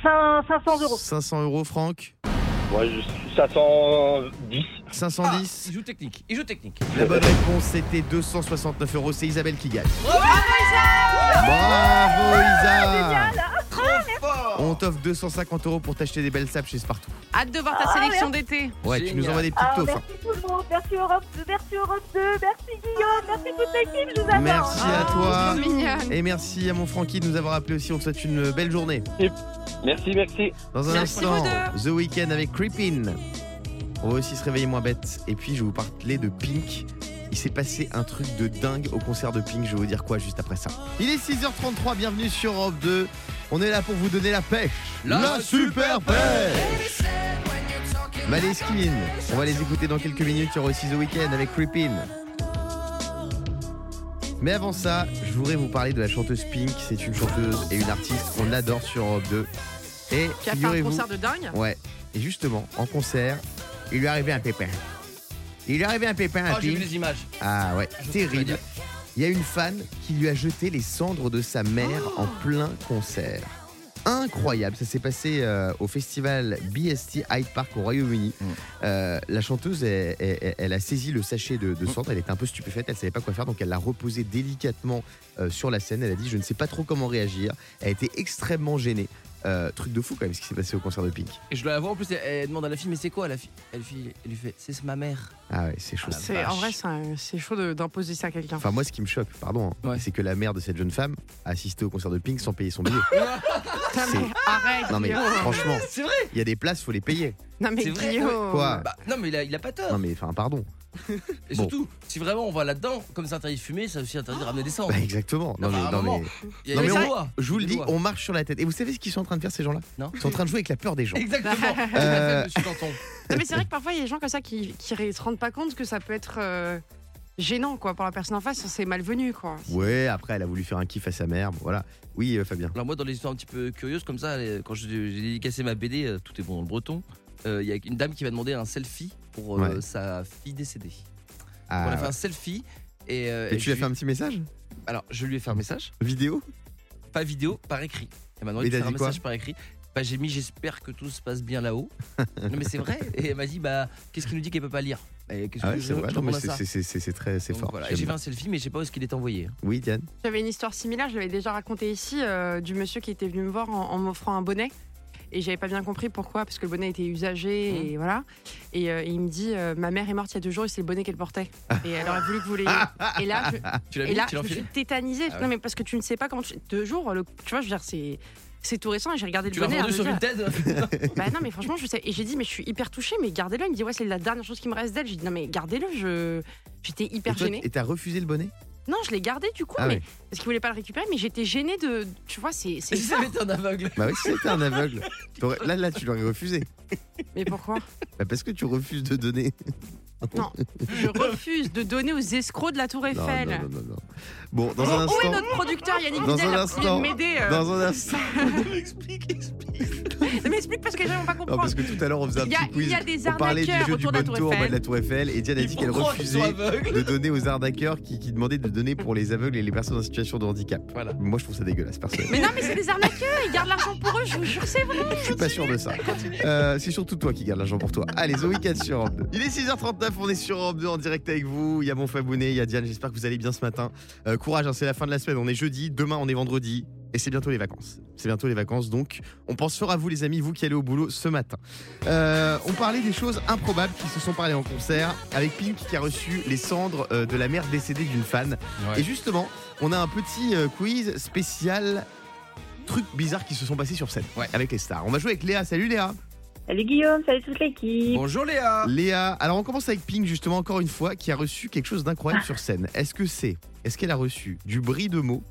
Speaker 7: cin- 500 euros.
Speaker 3: 500 euros, Franck.
Speaker 2: Ouais, je suis 510.
Speaker 3: 510.
Speaker 5: il joue technique. Il joue technique.
Speaker 3: La bonne réponse, c'était 269 euros. C'est Isabelle qui gagne. Bravo, Isa On t'offre 250 euros pour t'acheter des belles sapes chez Spartoo.
Speaker 4: Hâte de voir ta
Speaker 7: Ah,
Speaker 4: sélection d'été.
Speaker 3: Ouais, tu nous envoies des petites
Speaker 7: Ah,
Speaker 3: taufes. hein.
Speaker 7: merci tout le monde, merci Europe 2, merci Europe 2, merci Guillaume, merci toute l'équipe, je vous adore.
Speaker 3: Merci à toi. Et merci à mon Francky de nous avoir appelé aussi. On te souhaite une belle journée.
Speaker 2: Merci, merci.
Speaker 3: Dans un
Speaker 4: Merci,
Speaker 3: instant, The Weeknd avec Creepin. On va aussi se réveiller moins bête. Et puis, je vais vous parler de Pink. Il s'est passé un truc de dingue au concert de Pink. Je vais vous dire quoi juste après ça. Il est 6h33. Bienvenue sur Europe 2. On est là pour vous donner la pêche.
Speaker 5: La
Speaker 3: super pêche. Maleskin. On va les écouter dans quelques minutes. Aura aussi The Weeknd avec Creepin. Mais avant ça, je voudrais vous parler de la chanteuse Pink. C'est une chanteuse et une artiste qu'on adore sur Europe 2. Et
Speaker 4: Qui a fait un concert de dingue?
Speaker 3: Ouais. Et justement, en concert, il lui est arrivé un pépin. Il est arrivé un pépin à
Speaker 5: Ah, j'ai vu les images.
Speaker 3: Ah ouais,
Speaker 5: Je sais
Speaker 3: terrible.
Speaker 5: dire.
Speaker 3: Il y a une fan qui lui a jeté les cendres de sa mère en plein concert. Incroyable, ça s'est passé euh, au festival BST Hyde Park au Royaume-Uni.
Speaker 5: Mm.
Speaker 3: Euh, la chanteuse, elle, elle- elle a saisi le sachet de, de cendres, elle était un peu stupéfaite, elle savait pas quoi faire, donc elle l'a reposé délicatement euh, sur la scène. Elle a dit Je ne sais pas trop comment réagir. Elle était extrêmement gênée. Euh, truc de fou quand même ce qui s'est passé au concert de Pink.
Speaker 5: Et je dois la voir en plus, elle, elle demande à la fille, mais c'est quoi la fille? Elle, fille, elle lui fait, c'est ma mère.
Speaker 3: Ah ouais, c'est chaud.
Speaker 5: Ah,
Speaker 4: en vrai, c'est chaud d'imposer ça à quelqu'un.
Speaker 3: Enfin, moi, ce qui me choque, pardon, hein,
Speaker 5: Ouais.
Speaker 3: c'est que la mère de cette jeune femme a assisté au concert de Pink sans payer son billet. [LAUGHS]
Speaker 4: Arrête.
Speaker 3: Non, mais
Speaker 4: Guillaume.
Speaker 3: franchement,
Speaker 5: C'est vrai
Speaker 3: il y a des places, faut les payer.
Speaker 4: Non mais
Speaker 5: c'est vrai,
Speaker 4: Guillaume.
Speaker 3: Quoi
Speaker 5: Bah, non, mais il a, il a pas tort.
Speaker 3: Non, mais enfin, pardon.
Speaker 5: Et
Speaker 3: bon.
Speaker 5: surtout, si vraiment on va là-dedans, comme c'est interdit de fumer, c'est aussi interdit de ramener des cendres.
Speaker 3: Bah, exactement. Non,
Speaker 5: Non,
Speaker 3: mais, non, mais
Speaker 5: Il y a
Speaker 3: Non, mais on- je vous le dis, on marche sur la tête. Et vous savez ce qu'ils sont en train de faire, ces gens-là?
Speaker 5: Non.
Speaker 3: Ils sont en train de jouer avec la peur des gens.
Speaker 5: Exactement.
Speaker 3: Euh.
Speaker 4: Non, mais c'est vrai que parfois il y a des gens comme ça qui, qui se rendent pas compte que ça peut être euh, gênant quoi pour la personne en face. C'est malvenu quoi.
Speaker 3: Ouais, après, elle a voulu faire un kiff à sa mère. bon, voilà. Oui, euh, Fabien.
Speaker 5: Alors moi, dans les histoires un petit peu curieuses comme ça, les- quand je- j'ai dédicacé ma BD, euh, tout est bon dans le breton, euh, il y a une dame qui m'a demandé un selfie pour euh,
Speaker 3: Ouais.
Speaker 5: sa fille décédée.
Speaker 3: Ah,
Speaker 5: on a fait
Speaker 3: ouais.
Speaker 5: un selfie et, euh,
Speaker 3: Et
Speaker 5: et
Speaker 3: tu lui as fait un petit message?
Speaker 5: Alors, je lui ai fait un message,
Speaker 3: Vidéo?
Speaker 5: Pas vidéo, par écrit. Elle m'a demandé
Speaker 3: Mais
Speaker 5: de
Speaker 3: t'as
Speaker 5: faire un message par écrit. Bah, j'ai mis j'espère que tout se passe bien là-haut. [LAUGHS] non mais c'est vrai. Et elle m'a dit bah qu'est-ce qui nous dit qu'elle peut pas lire? Et
Speaker 3: Ah c'est très c'est fort.
Speaker 5: voilà. Et J'ai fait un selfie mais je sais pas où est-ce qu'il est envoyé.
Speaker 3: Oui, Diane.
Speaker 4: J'avais une histoire similaire, je l'avais déjà raconté ici, euh, du monsieur qui était venu me voir en, en m'offrant un bonnet. Et j'avais pas bien compris pourquoi, parce que le bonnet était usagé et voilà. Et euh, il me dit euh, Ma mère est morte il y a deux jours et c'est le bonnet qu'elle portait. Et elle aurait voulu que vous l'ayez. Et là, je, [LAUGHS]
Speaker 5: Tu l'as
Speaker 4: et là,
Speaker 5: Tu
Speaker 4: je
Speaker 5: l'as
Speaker 4: me suis tétanisée.
Speaker 5: Ah ouais.
Speaker 4: Non, mais parce que tu ne sais pas comment tu. Deux jours, le... tu vois, je veux dire, c'est. C'est tout récent et j'ai regardé
Speaker 5: Tu
Speaker 4: le
Speaker 5: l'as
Speaker 4: bonnet.
Speaker 5: vendu
Speaker 4: à
Speaker 5: sur
Speaker 4: me dire-
Speaker 5: Vinted
Speaker 4: Bah non, mais franchement, je sais. Et j'ai dit, mais je suis hyper touchée, mais gardez-le. Il me dit, ouais, c'est la dernière chose qui me reste d'elle. J'ai dit, non, mais gardez-le. Je... J'étais
Speaker 3: Et
Speaker 4: hyper
Speaker 3: toi,
Speaker 4: gênée.
Speaker 3: et t'as refusé le bonnet?
Speaker 4: Non, je l'ai gardé du coup,
Speaker 3: Ah
Speaker 4: mais parce qu'il voulait pas le récupérer, mais j'étais gênée de. Tu vois, c'est. C'est
Speaker 5: si
Speaker 4: ça.
Speaker 5: ça avait été un aveugle
Speaker 3: Bah oui, si c'était un aveugle. [LAUGHS] t'aurais- Là, là, tu l'aurais refusé.
Speaker 4: Mais pourquoi?
Speaker 3: Bah parce que tu refuses de donner.
Speaker 4: Non, je refuse de donner aux escrocs de la Tour
Speaker 3: Non,
Speaker 4: Eiffel.
Speaker 3: non, non, non, non. Bon, dans
Speaker 4: Où-
Speaker 3: un
Speaker 4: Où est
Speaker 3: instant.
Speaker 4: notre producteur Yannick
Speaker 3: Dans
Speaker 4: Vidal
Speaker 3: un instant.
Speaker 4: de m'aider euh.
Speaker 3: Dans un instant. [LAUGHS]
Speaker 5: explique, explique.
Speaker 4: Mais explique parce que les gens vont pas
Speaker 3: Non,
Speaker 4: comprendre.
Speaker 3: parce que tout à l'heure, on faisait un
Speaker 4: Il y a-
Speaker 3: petit quiz.
Speaker 4: il y a des
Speaker 3: on parlait du
Speaker 4: arnaqueurs
Speaker 3: jeu du
Speaker 4: autour de la Tour
Speaker 3: tour en bas de
Speaker 4: Eiffel.
Speaker 3: la Tour Eiffel. Et Diane a dit qu'elle
Speaker 5: Ils sont
Speaker 3: refusait
Speaker 5: aveugles.
Speaker 3: de donner aux arnaqueurs qui, qui demandaient de donner pour les aveugles et les personnes en situation de handicap.
Speaker 5: Voilà.
Speaker 3: Moi, je trouve ça dégueulasse, personnellement.
Speaker 4: Mais non, mais c'est des arnaqueurs, ils gardent l'argent pour eux, je vous jure, c'est vrai.
Speaker 3: Je suis pas sûr de ça. Euh, c'est surtout toi qui garde l'argent pour toi. Allez, The Weeknd sur Europe 2. Il est 6h39, on est sur Europe 2 en direct avec vous. Il y a mon Fabounet, il y a Diane, j'espère que vous allez bien ce matin. Euh, courage, hein, c'est la fin de la semaine, on est jeudi, demain on est vendredi. Et c'est bientôt les vacances. C'est bientôt les vacances, donc on pense fort à vous les amis, vous qui allez au boulot ce matin. Euh, on parlait des choses improbables qui se sont parlées en concert avec Pink qui a reçu les cendres euh, de la mère décédée d'une fan. Et justement, on a un petit quiz spécial trucs bizarres qui se sont passés sur scène
Speaker 5: Ouais.
Speaker 3: avec les stars. On va jouer avec Léa. Salut Léa.
Speaker 7: Salut Guillaume, salut toute l'équipe.
Speaker 5: Bonjour Léa.
Speaker 3: Léa, alors on commence avec Pink justement encore une fois qui a reçu quelque chose d'incroyable sur scène. Est-ce que c'est Est-ce qu'elle a reçu du brie de mots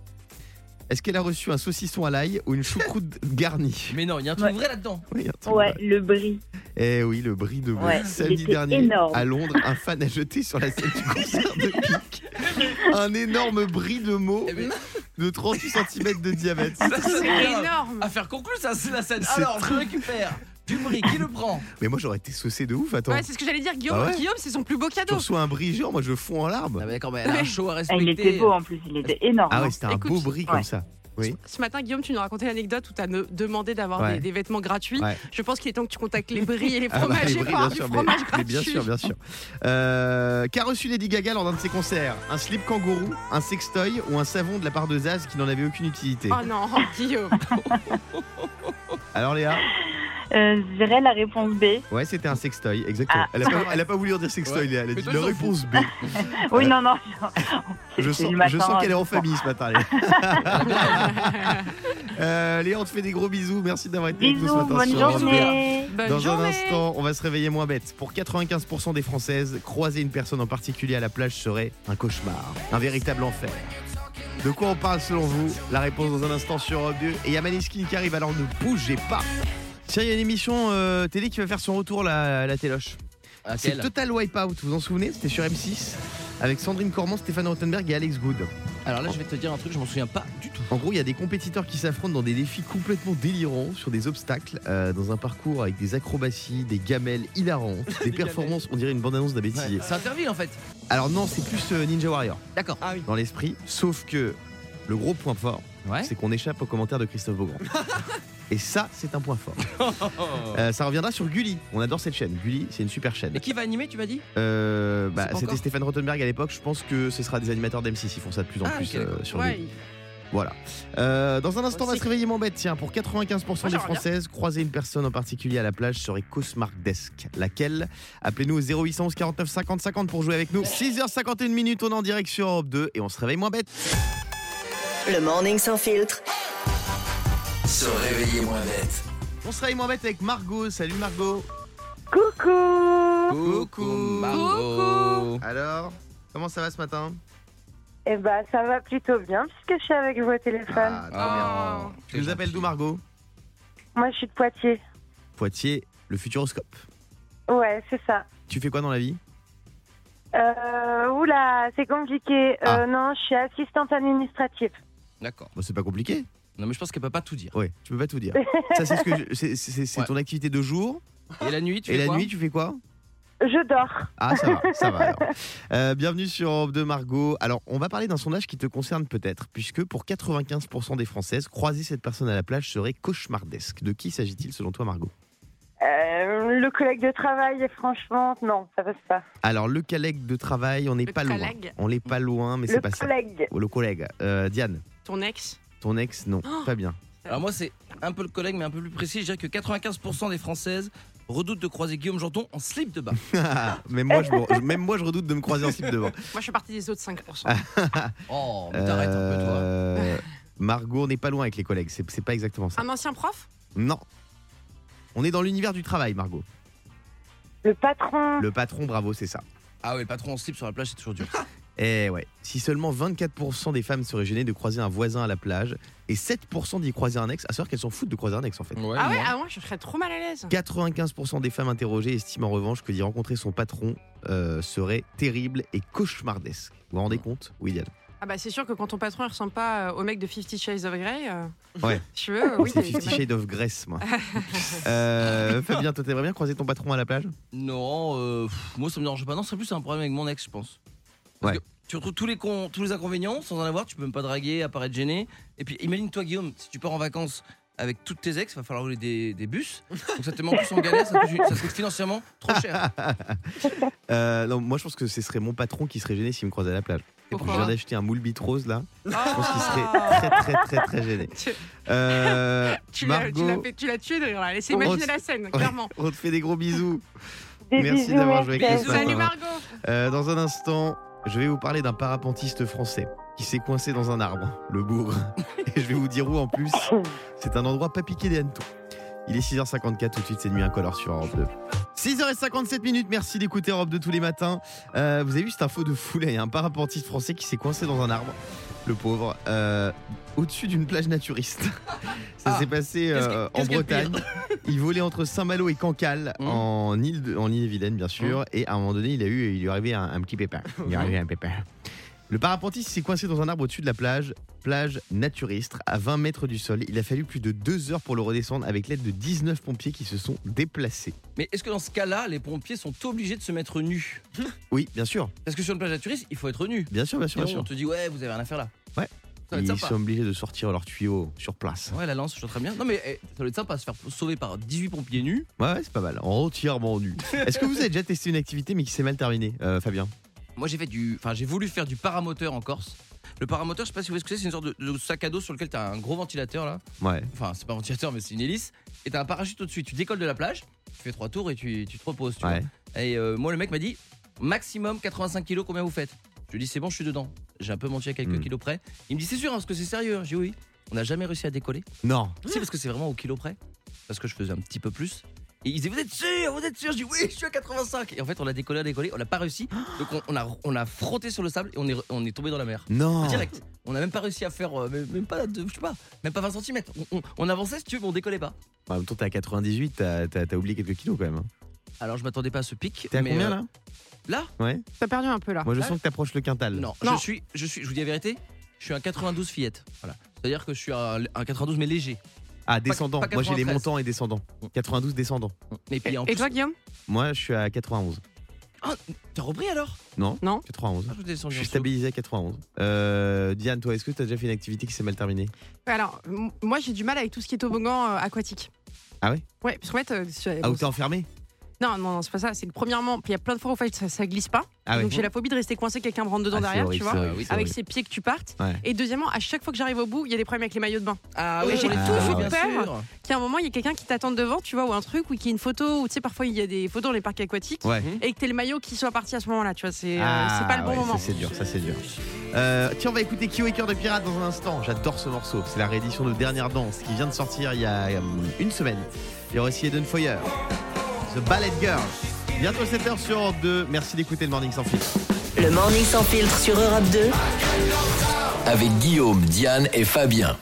Speaker 3: Est-ce qu'elle a reçu un saucisson à l'ail ou une choucroute garnie?
Speaker 5: Mais non, il y a un truc
Speaker 7: Ouais.
Speaker 5: vrai là-dedans.
Speaker 3: Oui, un truc
Speaker 7: Ouais,
Speaker 3: vrai.
Speaker 7: le bris.
Speaker 3: Eh oui, le brie de mots.
Speaker 7: Ouais, il
Speaker 3: Samedi dernier
Speaker 7: énorme.
Speaker 3: à Londres, un fan a jeté sur la scène du concert de Pink [LAUGHS] un énorme brie de mots
Speaker 5: Eh ben,
Speaker 3: de 38 cm de diamètre.
Speaker 5: ça, c'est
Speaker 4: énorme.
Speaker 5: Affaire conclue, ça, c'est la scène.
Speaker 3: C'est
Speaker 5: Alors, je récupère du bris. Qui le prend [LAUGHS]
Speaker 3: Mais moi j'aurais été saucé de ouf, attends.
Speaker 4: Ouais, c'est ce que j'allais dire, Guillaume.
Speaker 3: Ah ouais
Speaker 4: Guillaume, c'est son plus beau cadeau.
Speaker 3: reçois un brie moi je fonds en larmes.
Speaker 5: Ah, mais d'accord, mais elle a un show à
Speaker 7: Ah,
Speaker 5: respecter.
Speaker 7: il était beau en plus, il était énorme.
Speaker 3: Ah
Speaker 7: hein.
Speaker 3: ouais, c'était un
Speaker 4: Écoute,
Speaker 3: beau brie comme
Speaker 7: ouais.
Speaker 3: ça. Oui.
Speaker 4: Ce matin, Guillaume, tu nous racontais l'anecdote où tu as demandé d'avoir
Speaker 3: Ouais.
Speaker 4: des, des vêtements gratuits.
Speaker 3: Ouais.
Speaker 4: Je pense qu'il est temps que tu contactes les bris et les [LAUGHS]
Speaker 3: Ah bah, les
Speaker 4: fromagers pour avoir
Speaker 3: bien
Speaker 4: fromage
Speaker 3: bien sûr, bien sûr. Euh, Qu'a reçu Lady Gaga lors d'un de ses concerts Un slip kangourou, un sextoy ou un savon de la part de Zaz qui n'en avait aucune utilité
Speaker 4: Oh non, [LAUGHS] Guillaume.
Speaker 3: Alors Léa
Speaker 7: Euh, je dirais la réponse B.
Speaker 3: Ouais, c'était un sextoy, exactement.
Speaker 7: Ah.
Speaker 3: elle, a pas, elle a pas voulu en dire sextoy,
Speaker 5: Ouais.
Speaker 3: Léa. Elle a dit la réponse B. [LAUGHS]
Speaker 7: Oui, non, non.
Speaker 3: Je sens, je qu'elle est en famille ce matin, Léa. [LAUGHS] Euh, Léa, on te fait des gros bisous. Merci d'avoir été avec nous ce matin
Speaker 7: bonne
Speaker 3: sur
Speaker 7: journée.
Speaker 4: Bonne
Speaker 3: Dans
Speaker 4: journée.
Speaker 3: un instant, on va se réveiller moins bête. Pour 95% des Françaises, croiser une personne en particulier à la plage serait un cauchemar, un véritable enfer. De quoi on parle selon vous? La réponse dans un instant sur Europe 2. Et il y a Maneskin qui arrive, alors ne bougez pas. Tiens, il y a une émission euh, télé qui va faire son retour, la, la téloche.
Speaker 5: À
Speaker 3: C'est Total Wipeout, vous vous en souvenez? C'était sur M6 avec Sandrine Cormand, Stéphane Rottenberg et Alex Good.
Speaker 5: Alors là, je vais te dire un truc, je m'en souviens pas du tout.
Speaker 3: En gros, il y a des compétiteurs qui s'affrontent dans des défis complètement délirants sur des obstacles, euh, dans un parcours avec des acrobaties, des gamelles hilarantes, [LAUGHS] des performances, on dirait une bande-annonce d'un bêtisier.
Speaker 5: Ouais. C'est Interville en fait.
Speaker 3: Alors non, c'est plus euh, Ninja Warrior
Speaker 5: D'accord. Ah oui.
Speaker 3: dans l'esprit, sauf que le gros point fort,
Speaker 5: Ouais.
Speaker 3: c'est qu'on échappe aux commentaires de Christophe Beaugrand. [LAUGHS] Et ça, c'est un point fort. [LAUGHS] Euh, ça reviendra sur Gulli. On adore cette chaîne. Gulli, c'est une super chaîne.
Speaker 5: Et qui va animer, tu m'as dit?
Speaker 3: Euh, bah, C'était
Speaker 5: encore
Speaker 3: Stéphane Rottenberg à l'époque. Je pense que ce sera des animateurs d'M6. Ils font ça de plus en
Speaker 5: Ah,
Speaker 3: plus euh, sur
Speaker 4: Ouais,
Speaker 3: Gulli. Voilà. Euh, dans un instant, on va se réveiller mon bête. Tiens, pour 95% des. Françaises, croiser une personne en particulier à la plage serait cauchemardesque. Laquelle? Appelez-nous au 0811 49 50 50 pour jouer avec nous. 6h51 minutes, on est en direct sur Europe 2 et on se réveille moins bête.
Speaker 1: Le morning sans filtre.
Speaker 6: Se réveiller moins bête.
Speaker 3: On se réveille moins bête avec Margot. Salut Margot.
Speaker 7: Coucou.
Speaker 3: Coucou.
Speaker 5: Margot.
Speaker 3: Alors, comment ça va ce matin?
Speaker 7: Eh ben, ça va plutôt bien puisque je suis avec vous au téléphone.
Speaker 3: Ah, trop bien.
Speaker 5: Oh,
Speaker 3: Tu nous appelles d'où Margot?
Speaker 7: Moi, je suis de Poitiers.
Speaker 3: Poitiers, le futuroscope.
Speaker 7: Ouais, c'est ça.
Speaker 3: Tu fais quoi dans la vie?
Speaker 7: Euh, oula, c'est compliqué. Euh,
Speaker 3: Ah.
Speaker 7: Non, je suis assistante administrative.
Speaker 5: D'accord.
Speaker 3: Bon, C'est pas compliqué.
Speaker 5: Non, mais je pense qu'elle peut pas tout dire.
Speaker 3: Ouais, tu peux pas tout dire. [LAUGHS] Ça, c'est ce que je- c'est- c'est c'est
Speaker 5: Ouais.
Speaker 3: ton activité de jour.
Speaker 5: Et la nuit, tu
Speaker 3: Et
Speaker 5: fais
Speaker 3: la
Speaker 5: quoi
Speaker 3: nuit, tu fais quoi?
Speaker 7: Je dors.
Speaker 3: Ah, ça va, ça va alors. [LAUGHS] Euh, bienvenue sur Europe 2 Margot. Alors, on va parler d'un sondage qui te concerne peut-être, puisque pour 95% des Françaises, croiser cette personne à la plage serait cauchemardesque. De qui s'agit-il selon toi, Margot?
Speaker 7: Euh, le collègue de travail, franchement, non, ça passe pas.
Speaker 3: Alors, le collègue de travail, on n'est
Speaker 4: Le
Speaker 3: pas loin.
Speaker 4: collègue?
Speaker 3: On n'est pas loin, mais c'est
Speaker 7: Le
Speaker 3: pas ça.
Speaker 7: collègue.
Speaker 3: Oh, le collègue. Euh, Diane,
Speaker 4: Ton ex?
Speaker 3: Ton ex, non,
Speaker 4: Oh.
Speaker 3: pas bien.
Speaker 5: Alors moi, c'est un peu le collègue, mais un peu plus précis. Je dirais que 95% des Françaises redoutent de croiser Guillaume Janton en slip de bain. [LAUGHS]
Speaker 3: même, moi, je, me- même moi, je redoute de me croiser en slip devant. [LAUGHS]
Speaker 4: Moi, je suis partie des autres 5%. [LAUGHS]
Speaker 5: Oh, mais t'arrêtes un peu, toi.
Speaker 3: Euh, Margot, on n'est pas loin avec les collègues, c'est c'est pas exactement ça.
Speaker 4: Un ancien prof?
Speaker 3: Non. On est dans l'univers du travail, Margot.
Speaker 7: Le patron.
Speaker 3: Le patron, bravo, c'est ça.
Speaker 5: Ah oui, le patron en slip sur la plage, c'est toujours dur.
Speaker 3: Eh ouais, si seulement 24% des femmes seraient gênées de croiser un voisin à la plage et 7% d'y croiser un ex, à savoir qu'elles s'en foutent de croiser un ex en fait.
Speaker 5: Ouais,
Speaker 4: Ah ouais,
Speaker 5: moi.
Speaker 4: ah je serais trop mal à l'aise.
Speaker 3: 95% des femmes interrogées estiment en revanche que d'y rencontrer son patron euh, serait terrible et cauchemardesque. Vous vous rendez compte Oui, Diane.
Speaker 4: Ah bah c'est sûr que quand ton patron il ressemble pas euh, au mec de Fifty Shades of Grey. euh,
Speaker 3: Ouais. [LAUGHS]
Speaker 4: Tu veux euh, Oui,
Speaker 3: C'est Fifty Shades of Grèce, moi. Euh, Fabien, toi, t'aimerais bien croiser ton patron à la plage?
Speaker 5: Non, euh, pff, moi ça me dérange pas. Non, ce serait plus un problème avec mon ex, je pense. Parce
Speaker 3: Ouais.
Speaker 5: que tu retrouves tous les, tous les inconvénients sans en avoir, tu peux même pas draguer, apparaître gêné. Et puis imagine-toi, Guillaume, si tu pars en vacances avec toutes tes ex, il va falloir rouler des, des bus. Donc ça te met en plus en galère, ça te, coûte, ça te coûte financièrement trop cher. [LAUGHS]
Speaker 3: Euh, Non, moi je pense que ce serait mon patron qui serait gêné s'il me croisait à la plage. Je
Speaker 4: Pourquoi
Speaker 3: viens d'acheter un moule bite rose là. Je pense qu'il serait très très très très gêné. [LAUGHS]
Speaker 4: Tu-
Speaker 3: Euh,
Speaker 4: Tu l'as tué de rire là. Laissez imaginer la scène, clairement.
Speaker 3: on te fait des gros bisous.
Speaker 7: Des
Speaker 3: Merci d'avoir joué avec nous
Speaker 4: Salut. Margot.
Speaker 3: Euh, dans un instant, je vais vous parler d'un parapentiste français qui s'est coincé dans un arbre, le bourg. [LAUGHS] Et je vais vous dire où en plus. C'est un endroit pas piqué des hannetons. Il est 6h54, tout de suite c'est nuit incolore sur Europe 2. 6h57 minutes, merci d'écouter Europe 2 tous les matins. Euh, vous avez vu cette info de fou là, il y a un parapentiste français qui s'est coincé dans un arbre, le pauvre, euh, au-dessus d'une plage naturiste. [LAUGHS] Ça
Speaker 5: Ah,
Speaker 3: s'est passé euh,
Speaker 5: que-
Speaker 3: en Bretagne. [LAUGHS] Il volait entre Saint-Malo et Cancale
Speaker 5: Mmh.
Speaker 3: en île de- en Île-et-Vilaine bien sûr et à un moment donné il a eu il lui est arrivé un, un petit pépin. Il lui est arrivé un pépin. Le parapentiste s'est coincé dans un arbre au-dessus de la plage, plage naturiste, à 20 mètres du sol. Il a fallu plus de deux heures pour le redescendre avec l'aide de 19 pompiers qui se sont déplacés.
Speaker 5: Mais est-ce que dans ce cas-là, les pompiers sont obligés de se mettre nus?
Speaker 3: Oui, bien sûr,
Speaker 5: Parce que sur une plage naturiste, il faut être nu.
Speaker 3: bien sûr, bien sûr, bien
Speaker 5: Sinon, on
Speaker 3: sûr.
Speaker 5: te dit, ouais, vous avez rien à faire là.
Speaker 3: Ouais.
Speaker 5: Ça
Speaker 3: Ils sont obligés de sortir leurs tuyaux sur place.
Speaker 5: Ouais, la lance, je trouve très bien. Non, mais eh, ça doit être sympa se faire sauver par 18 pompiers nus.
Speaker 3: Ouais, ouais, c'est pas mal. Entièrement nu. [LAUGHS] Est-ce que vous avez déjà testé une activité mais qui s'est mal terminée, euh, Fabien?
Speaker 5: Moi, j'ai fait du. Enfin, j'ai voulu faire du paramoteur en Corse. Le paramoteur, je sais pas si vous voyez ce que c'est, c'est une sorte de, de sac à dos sur lequel t'as un gros ventilateur là.
Speaker 3: Ouais.
Speaker 5: Enfin, c'est pas un ventilateur, mais c'est une hélice. Et t'as un parachute au-dessus. Tu décolles de la plage, tu fais trois tours et tu, tu te reposes. Tu
Speaker 3: Ouais.
Speaker 5: vois. Et euh, moi, le mec m'a dit maximum 85 kilos, combien vous faites? Je lui ai dit, c'est bon, je suis dedans. J'ai un peu menti à quelques
Speaker 3: Hmm.
Speaker 5: kilos près. Il me dit, c'est sûr, hein, parce que c'est sérieux. J'ai dit, oui. On n'a jamais réussi à décoller.
Speaker 3: Non.
Speaker 5: Si, parce que c'est vraiment au kilo près. Parce que je faisais un petit peu plus. Et ils disaient, vous êtes sûr, vous êtes sûr? Je dis, oui, je suis à 85. Et en fait, on a décollé, on a décollé, on n'a pas réussi. Donc on, on a, on a frotté sur le sable et on est, on est tombé dans la mer.
Speaker 3: Non.
Speaker 5: Direct. On n'a même pas réussi à faire, euh, même, même pas, de, je sais pas, même pas 20 cm. On, on- on avançait, si tu veux, mais on décollait pas.
Speaker 3: En même temps, t'es à 98, t'as t'as oublié quelques kilos quand même. hein.
Speaker 5: Alors je m'attendais pas à ce pic.
Speaker 3: T'es à
Speaker 5: mais,
Speaker 3: combien
Speaker 5: euh,
Speaker 3: là?
Speaker 5: Là
Speaker 3: Ouais.
Speaker 4: T'as perdu un peu là.
Speaker 3: Moi je sens que t'approches le quintal.
Speaker 5: Non,
Speaker 4: Non.
Speaker 5: je suis, je suis, je vous dis la vérité, je suis un 92 fillette. Voilà. C'est-à-dire que je suis un, un 92 mais léger.
Speaker 3: Ah, descendant.
Speaker 5: pas
Speaker 3: Moi j'ai les
Speaker 5: 93.
Speaker 3: montants et descendants. 92 descendants.
Speaker 5: Et puis en
Speaker 4: Et
Speaker 5: plus,
Speaker 4: toi Guillaume?
Speaker 3: Moi je suis à 91.
Speaker 5: Ah, t'as repris alors?
Speaker 3: Non
Speaker 4: Non.
Speaker 3: 91.
Speaker 5: Ah, je t'ai descendu
Speaker 3: Je
Speaker 5: en
Speaker 3: suis
Speaker 5: dessous.
Speaker 3: stabilisé à 91. Euh, Diane, toi, est-ce que tu as déjà fait une activité qui s'est mal terminée?
Speaker 4: Ouais, Alors, m- moi j'ai du mal avec tout ce qui est toboggan euh, aquatique.
Speaker 3: Ah ouais?
Speaker 4: Ouais, parce qu'en fait, euh,
Speaker 3: Ah,
Speaker 4: bon,
Speaker 3: où t'es enfermé?
Speaker 4: Non, non, non, c'est pas ça. C'est que premièrement, il y a plein de fois où en fait, ça, ça glisse pas.
Speaker 3: Ah
Speaker 4: donc j'ai la phobie de rester coincé, quelqu'un me rentre dedans
Speaker 3: Ah,
Speaker 4: derrière,
Speaker 3: horrible,
Speaker 4: tu vois.
Speaker 5: oui,
Speaker 4: Avec ses pieds que tu partes.
Speaker 3: Ouais.
Speaker 4: Et deuxièmement, à chaque fois que j'arrive au bout, il y a des problèmes avec les maillots de bain.
Speaker 5: Ah
Speaker 4: Et
Speaker 5: oui,
Speaker 4: j'ai
Speaker 5: les
Speaker 3: toujours
Speaker 4: peur. Qu'à un moment, il y a quelqu'un qui t'attend devant, tu vois, ou un truc, ou qui a une photo, ou tu sais, parfois il y a des photos dans les parcs aquatiques.
Speaker 3: Ouais.
Speaker 4: Et que t'es le maillot qui soit parti à ce moment-là, tu vois, c'est euh,
Speaker 3: Ah,
Speaker 4: pas le bon
Speaker 3: ouais,
Speaker 4: moment.
Speaker 3: Ça c'est dur, ça c'est dur. Euh, tiens, on va écouter Kyo et Cœur de Pirate dans un instant. J'adore ce morceau. C'est la réédition de Dernière Danse qui vient de sortir il y a euh, une semaine. Il y aura aussi Eden Foyer, The Ballet Girl. Bientôt 7h sur Europe 2. Merci d'écouter le Morning Sans Filtre.
Speaker 1: Le morning sans filtre sur Europe 2.
Speaker 6: Avec Guillaume, Diane et Fabien.